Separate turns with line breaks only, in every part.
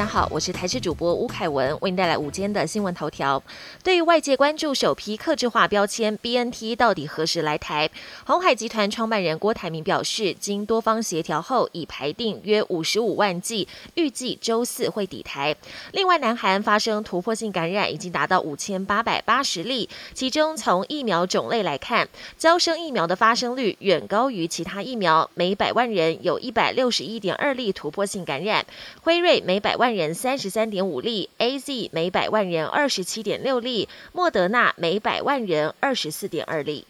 大家好，我是台视主播吴凯文，为您带来午间的新闻头条。对于外界关注首批客制化标签 BNT 到底何时来台，红海集团创办人郭台铭表示，经多方协调后，已排定约五十五万剂，预计周四会抵台。另外，南韩发生突破性感染，已经达到五千八百八十例，其中从疫苗种类来看，交生疫苗的发生率远高于其他疫苗，每百万人有一百六十一点二例突破性感染。辉瑞每百万人三十三点五例，A Z 每百万人二十七点六例，莫德纳每百万人二十四点二例。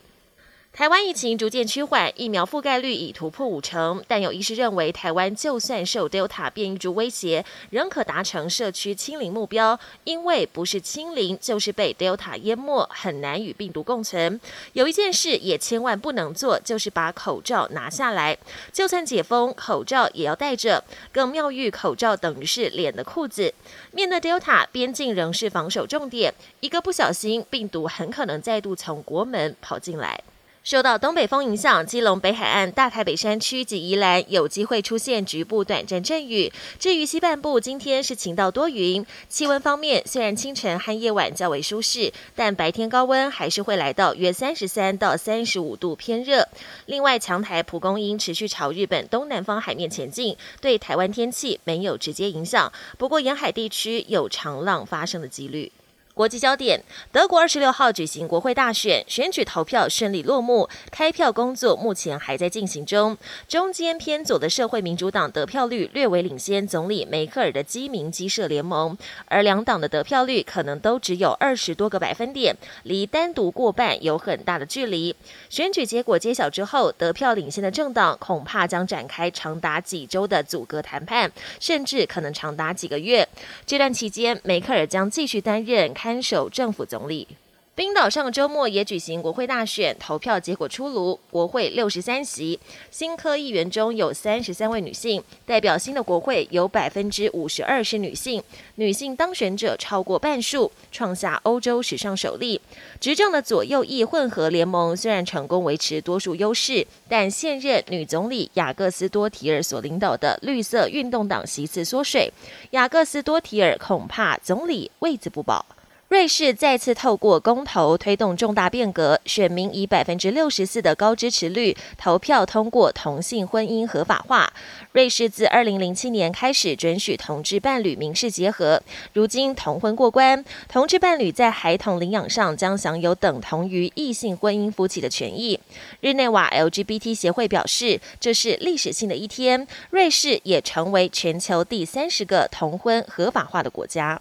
台湾疫情逐渐趋缓，疫苗覆盖率已突破五成，但有医师认为，台湾就算受 Delta 变异株威胁，仍可达成社区清零目标，因为不是清零，就是被 Delta 淹没，很难与病毒共存。有一件事也千万不能做，就是把口罩拿下来，就算解封，口罩也要戴着。更妙喻，口罩等于是脸的裤子。面对 Delta，边境仍是防守重点，一个不小心，病毒很可能再度从国门跑进来。受到东北风影响，基隆北海岸、大台北山区及宜兰有机会出现局部短暂阵雨。至于西半部，今天是晴到多云。气温方面，虽然清晨和夜晚较为舒适，但白天高温还是会来到约三十三到三十五度，偏热。另外，强台蒲公英持续朝日本东南方海面前进，对台湾天气没有直接影响。不过，沿海地区有长浪发生的几率。国际焦点：德国二十六号举行国会大选，选举投票顺利落幕，开票工作目前还在进行中。中间偏左的社会民主党得票率略微领先总理梅克尔的基民基社联盟，而两党的得票率可能都只有二十多个百分点，离单独过半有很大的距离。选举结果揭晓之后，得票领先的政党恐怕将展开长达几周的阻隔谈判，甚至可能长达几个月。这段期间，梅克尔将继续担任开。看守政府总理。冰岛上周末也举行国会大选，投票结果出炉，国会六十三席，新科议员中有三十三位女性，代表新的国会有百分之五十二是女性，女性当选者超过半数，创下欧洲史上首例。执政的左右翼混合联盟虽然成功维持多数优势，但现任女总理雅各斯多提尔所领导的绿色运动党席次缩水，雅各斯多提尔恐怕总理位子不保。瑞士再次透过公投推动重大变革，选民以百分之六十四的高支持率投票通过同性婚姻合法化。瑞士自二零零七年开始准许同志伴侣民事结合，如今同婚过关，同志伴侣在孩童领养上将享有等同于异性婚姻夫妻的权益。日内瓦 LGBT 协会表示，这是历史性的一天，瑞士也成为全球第三十个同婚合法化的国家。